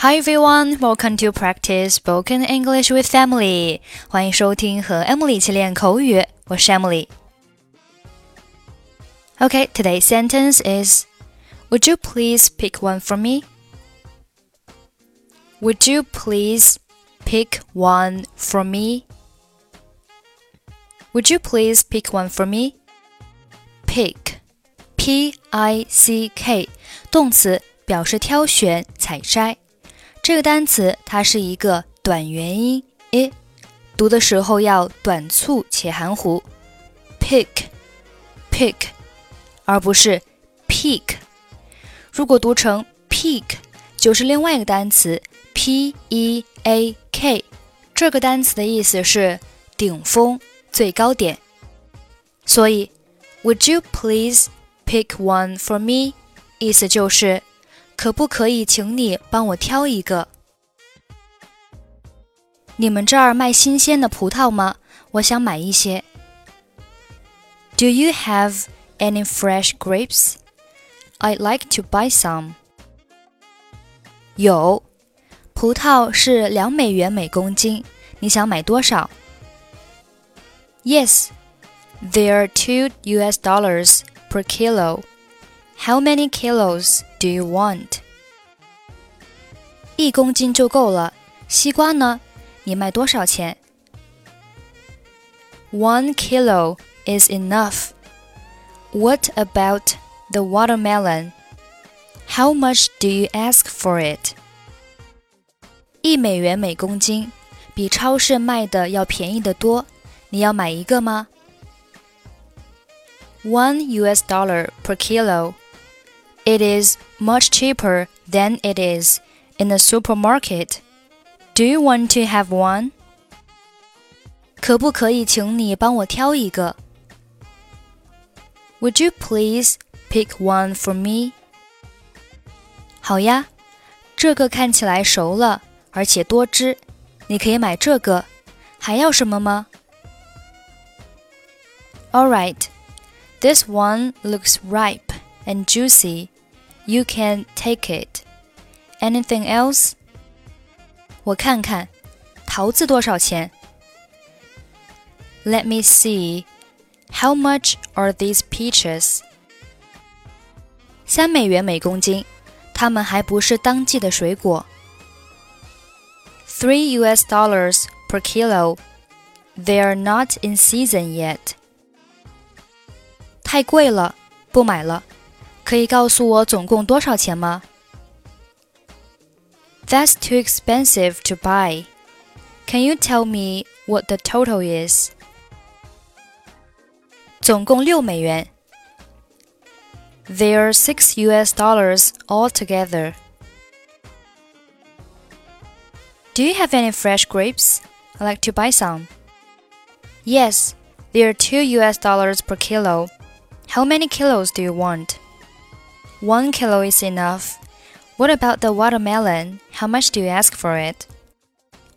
Hi everyone, welcome to practice spoken English with Emily. 欢迎收听和 Emily 一起练口语，我是 Emily。Okay, today's sentence is Would you please pick one for me? Would you please pick one for me? Would you please pick one for me? Pick, P I C K，动词，表示挑选、采摘。 这个单词它是一个短元音 i，读的时候要短促且含糊，pick，pick，而不是 peak。如果读成 peak，就是另外一个单词 p e a k，这个单词的意思是顶峰、最高点。所以，Would you please pick one for me？意思就是。可不可以请你帮我挑一个？你们这儿卖新鲜的葡萄吗？我想买一些。Do you have any fresh grapes? I'd like to buy some. 有，葡萄是两美元每公斤。你想买多少？Yes, they are two U.S. dollars per kilo. How many kilos do you want? 一公斤就够了。西瓜呢？你卖多少钱？One kilo is enough. What about the watermelon? How much do you ask for it? 一美元每公斤，比超市卖的要便宜得多。你要买一个吗？One US dollar per kilo. It is much cheaper than it is in the supermarket. Do you want to have one? 可不可以请你帮我挑一个？Would you please pick one for me? 好呀，这个看起来熟了，而且多汁，你可以买这个。还要什么吗？All right, this one looks ripe and juicy. You can take it. Anything else? 我看看，桃子多少钱？Let me see. How much are these peaches? 三美元每公斤，它们还不是当季的水果。Three U.S. dollars per kilo. They are not in season yet. 太贵了，不买了。 可以告诉我总共多少钱吗？That's too expensive to buy. Can you tell me what the total is? 总共六美元。They are six US dollars altogether. Do you have any fresh grapes? I'd like to buy some. Yes, they are two US dollars per kilo. How many kilos do you want? One kilo is enough. What about the watermelon? How much do you ask for it?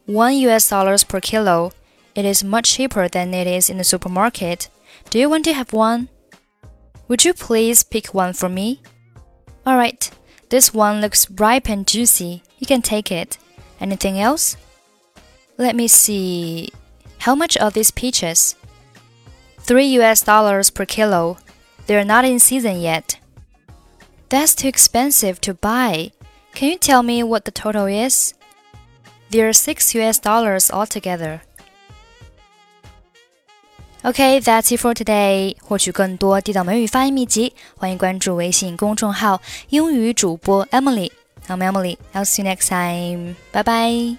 One US dollars per kilo. It is much cheaper than it is in the supermarket. Do you want to have one? Would you please pick one for me? Alright, this one looks ripe and juicy. You can take it. Anything else? Let me see. How much are these peaches? 3 US dollars per kilo. They're not in season yet. That's too expensive to buy. Can you tell me what the total is? There are 6 US dollars altogether. Okay, that's it for today. 获取更多地道美语发音秘籍，欢迎关注微信公众号“英语主播 Emily”。I'm Emily. I'll see you next time. Bye bye.